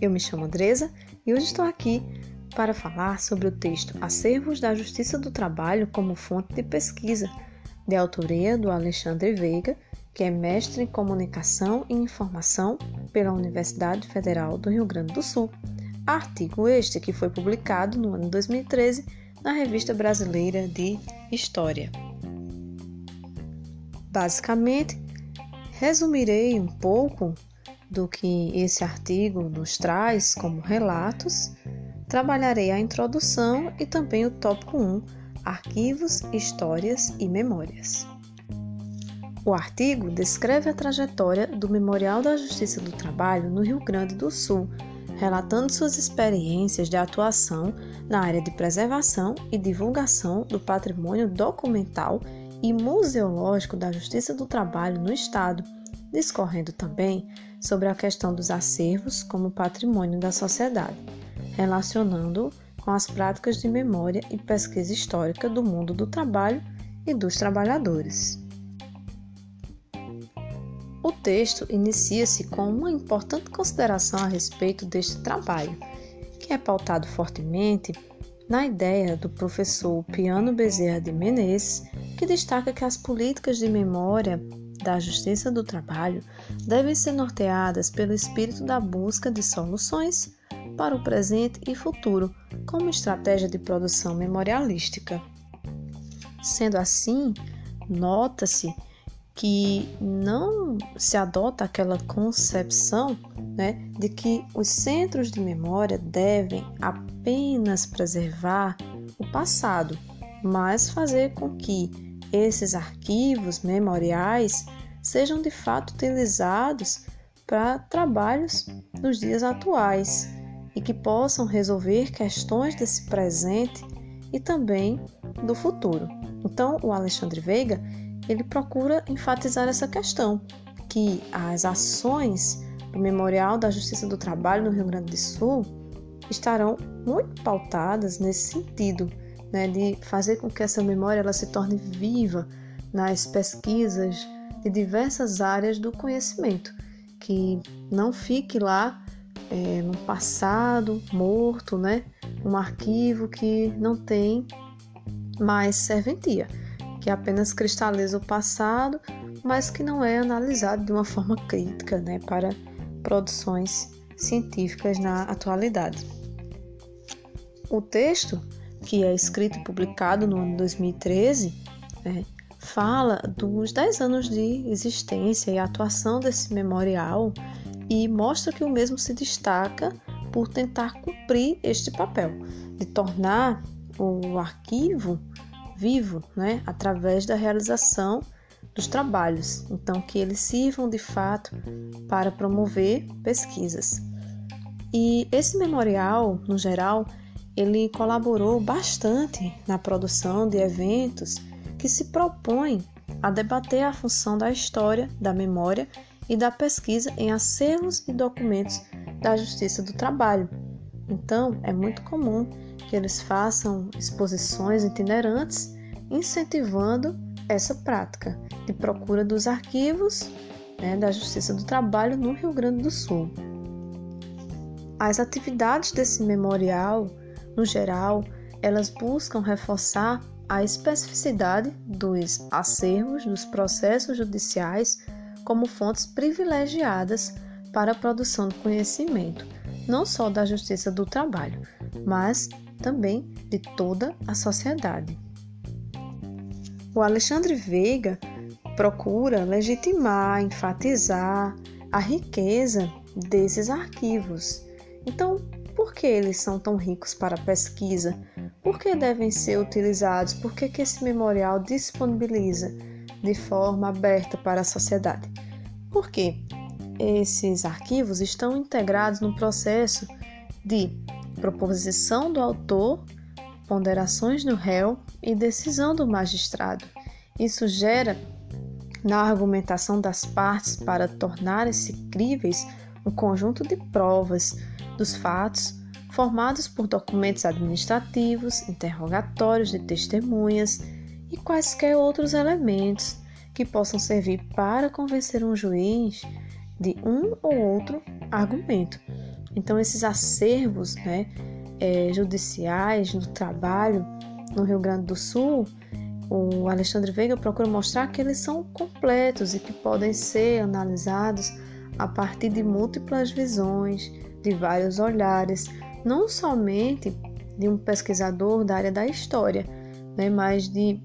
Eu me chamo Andresa e hoje estou aqui para falar sobre o texto Acervos da Justiça do Trabalho como fonte de pesquisa, de autoria do Alexandre Veiga, que é mestre em Comunicação e Informação pela Universidade Federal do Rio Grande do Sul. Artigo este que foi publicado no ano 2013 na Revista Brasileira de História. Basicamente, resumirei um pouco do que esse artigo nos traz como relatos. Trabalharei a introdução e também o tópico 1, arquivos, histórias e memórias. O artigo descreve a trajetória do Memorial da Justiça do Trabalho no Rio Grande do Sul, relatando suas experiências de atuação na área de preservação e divulgação do patrimônio documental e museológico da Justiça do Trabalho no Estado, discorrendo também sobre a questão dos acervos como patrimônio da sociedade, relacionando com as práticas de memória e pesquisa histórica do mundo do trabalho e dos trabalhadores. O texto inicia-se com uma importante consideração a respeito deste trabalho, que é pautado fortemente na ideia do professor Piano Bezerra de Menezes, que destaca que as políticas de memória da Justiça do Trabalho devem ser norteadas pelo espírito da busca de soluções para o presente e futuro, como estratégia de produção memorialística. Sendo assim, nota-se que não se adota aquela concepção né, de que os centros de memória devem apenas preservar o passado, mas fazer com que esses arquivos memoriais sejam de fato utilizados para trabalhos nos dias atuais e que possam resolver questões desse presente e também do futuro. Então, o Alexandre Veiga ele procura enfatizar essa questão, que as ações do Memorial da Justiça do Trabalho no Rio Grande do Sul estarão muito pautadas nesse sentido, né, de fazer com que essa memória ela se torne viva nas pesquisas de diversas áreas do conhecimento, que não fique lá é, no passado morto, né, um arquivo que não tem mais serventia que apenas cristaliza o passado, mas que não é analisado de uma forma crítica né, para produções científicas na atualidade. O texto, que é escrito e publicado no ano 2013, né, fala dos 10 anos de existência e atuação desse memorial e mostra que o mesmo se destaca por tentar cumprir este papel de tornar o arquivo vivo, né, através da realização dos trabalhos, então que eles sirvam de fato para promover pesquisas. E esse memorial, no geral, ele colaborou bastante na produção de eventos que se propõem a debater a função da história, da memória e da pesquisa em acervos e documentos da Justiça do Trabalho. Então, é muito comum que eles façam exposições itinerantes, incentivando essa prática de procura dos arquivos né, da Justiça do Trabalho no Rio Grande do Sul. As atividades desse memorial, no geral, elas buscam reforçar a especificidade dos acervos dos processos judiciais como fontes privilegiadas para a produção do conhecimento, não só da justiça do trabalho, mas também de toda a sociedade. O Alexandre Veiga procura legitimar, enfatizar a riqueza desses arquivos. Então, por que eles são tão ricos para a pesquisa? Por que devem ser utilizados? Por que, que esse memorial disponibiliza de forma aberta para a sociedade? Porque esses arquivos estão integrados no processo de proposição do autor, ponderações do réu e decisão do magistrado. Isso gera, na argumentação das partes para tornarem-se críveis, um conjunto de provas dos fatos formados por documentos administrativos, interrogatórios de testemunhas e quaisquer outros elementos que possam servir para convencer um juiz de um ou outro argumento. Então, esses acervos né, é, judiciais do trabalho no Rio Grande do Sul, o Alexandre Veiga procura mostrar que eles são completos e que podem ser analisados a partir de múltiplas visões, de vários olhares, não somente de um pesquisador da área da história, né, mas de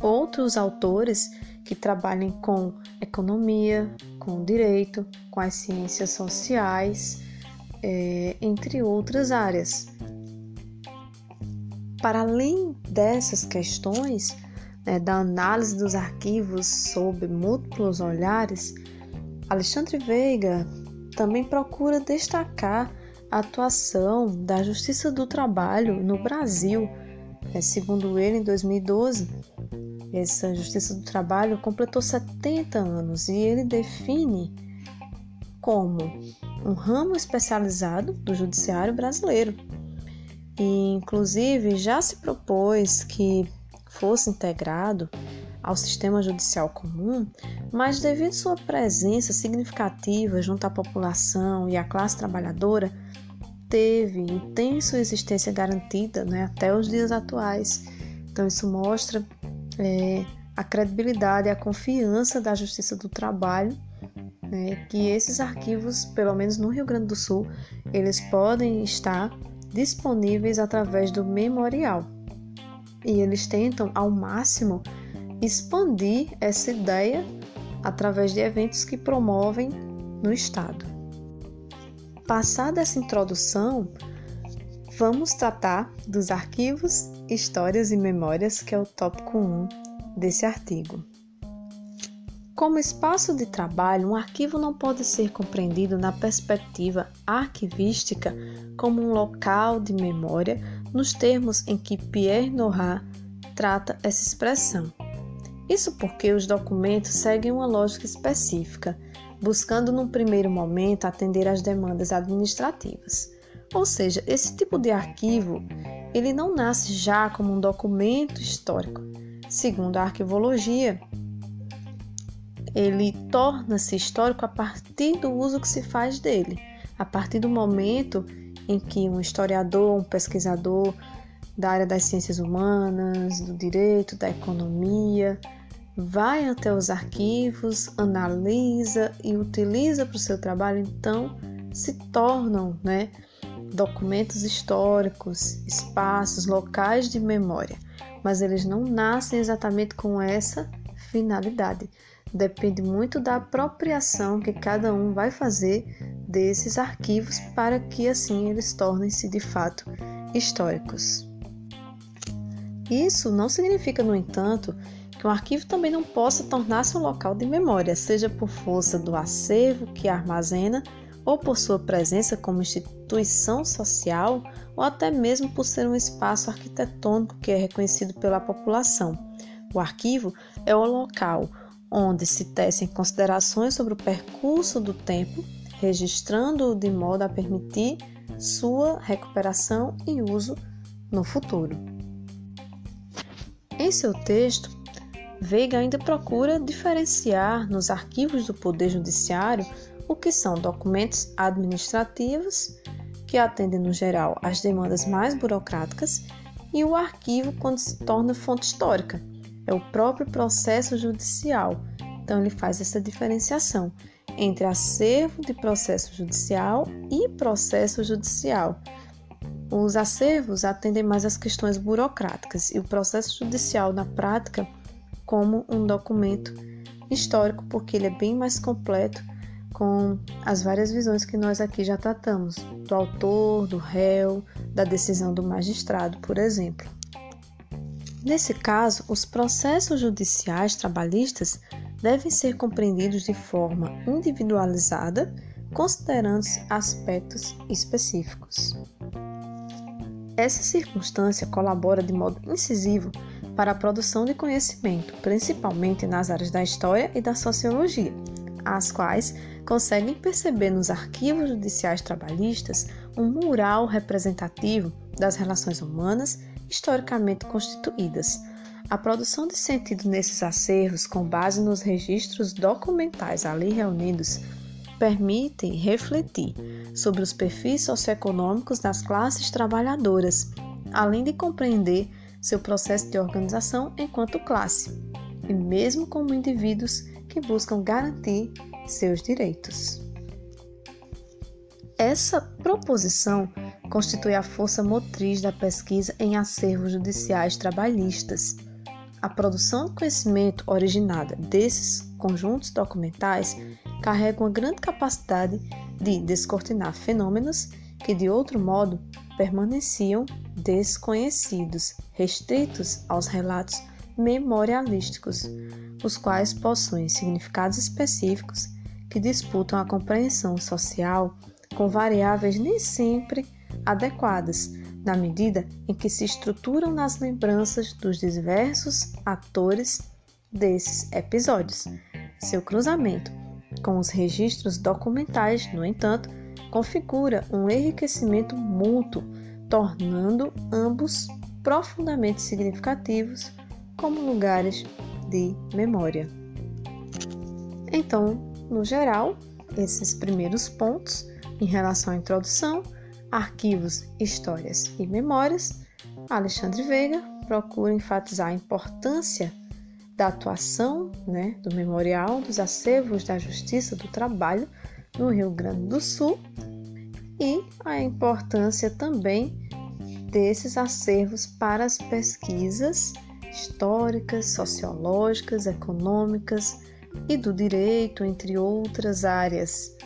outros autores que trabalhem com economia, com direito, com as ciências sociais, é, entre outras áreas. Para além dessas questões, né, da análise dos arquivos sob múltiplos olhares, Alexandre Veiga também procura destacar a atuação da Justiça do Trabalho no Brasil. É, segundo ele, em 2012, essa Justiça do Trabalho completou 70 anos e ele define como um ramo especializado do judiciário brasileiro. E, inclusive, já se propôs que fosse integrado ao sistema judicial comum, mas devido sua presença significativa junto à população e à classe trabalhadora, teve e tem sua existência garantida né, até os dias atuais. Então, isso mostra é, a credibilidade e a confiança da Justiça do Trabalho, né, que esses arquivos, pelo menos no Rio Grande do Sul, eles podem estar disponíveis através do memorial. E eles tentam ao máximo expandir essa ideia através de eventos que promovem no Estado. Passada essa introdução, vamos tratar dos arquivos, histórias e memórias, que é o tópico 1 desse artigo. Como espaço de trabalho, um arquivo não pode ser compreendido na perspectiva arquivística como um local de memória, nos termos em que Pierre Nora trata essa expressão. Isso porque os documentos seguem uma lógica específica, buscando num primeiro momento atender às demandas administrativas. Ou seja, esse tipo de arquivo, ele não nasce já como um documento histórico. Segundo a arquivologia, ele torna-se histórico a partir do uso que se faz dele, a partir do momento em que um historiador, um pesquisador da área das ciências humanas, do direito, da economia, vai até os arquivos, analisa e utiliza para o seu trabalho, então se tornam né, documentos históricos, espaços, locais de memória, mas eles não nascem exatamente com essa finalidade. Depende muito da apropriação que cada um vai fazer desses arquivos para que assim eles tornem-se de fato históricos. Isso não significa, no entanto, que um arquivo também não possa tornar-se um local de memória, seja por força do acervo que armazena ou por sua presença como instituição social ou até mesmo por ser um espaço arquitetônico que é reconhecido pela população. O arquivo é o local onde se tecem considerações sobre o percurso do tempo, registrando-o de modo a permitir sua recuperação e uso no futuro. Em seu texto, Veiga ainda procura diferenciar nos arquivos do Poder Judiciário o que são documentos administrativos, que atendem no geral às demandas mais burocráticas, e o arquivo quando se torna fonte histórica, é o próprio processo judicial. Então, ele faz essa diferenciação entre acervo de processo judicial e processo judicial. Os acervos atendem mais às questões burocráticas e o processo judicial, na prática, como um documento histórico, porque ele é bem mais completo com as várias visões que nós aqui já tratamos, do autor, do réu, da decisão do magistrado, por exemplo. Nesse caso, os processos judiciais trabalhistas devem ser compreendidos de forma individualizada, considerando aspectos específicos. Essa circunstância colabora de modo incisivo para a produção de conhecimento, principalmente nas áreas da história e da sociologia, as quais conseguem perceber nos arquivos judiciais trabalhistas um mural representativo das relações humanas historicamente constituídas. A produção de sentido nesses acervos, com base nos registros documentais ali reunidos, permitem refletir sobre os perfis socioeconômicos das classes trabalhadoras, além de compreender seu processo de organização enquanto classe, e mesmo como indivíduos que buscam garantir seus direitos. Essa proposição constitui a força motriz da pesquisa em acervos judiciais trabalhistas. A produção de conhecimento originada desses conjuntos documentais carrega uma grande capacidade de descortinar fenômenos que, de outro modo, permaneciam desconhecidos, restritos aos relatos memorialísticos, os quais possuem significados específicos que disputam a compreensão social com variáveis nem sempre adequadas, na medida em que se estruturam nas lembranças dos diversos atores desses episódios. Seu cruzamento com os registros documentais, no entanto, configura um enriquecimento mútuo, tornando ambos profundamente significativos como lugares de memória. Então, no geral, esses primeiros pontos em relação à introdução, arquivos, histórias e memórias, Alexandre Veiga procura enfatizar a importância da atuação né, do Memorial dos Acervos da Justiça do Trabalho no Rio Grande do Sul e a importância também desses acervos para as pesquisas históricas, sociológicas, econômicas e do direito, entre outras áreas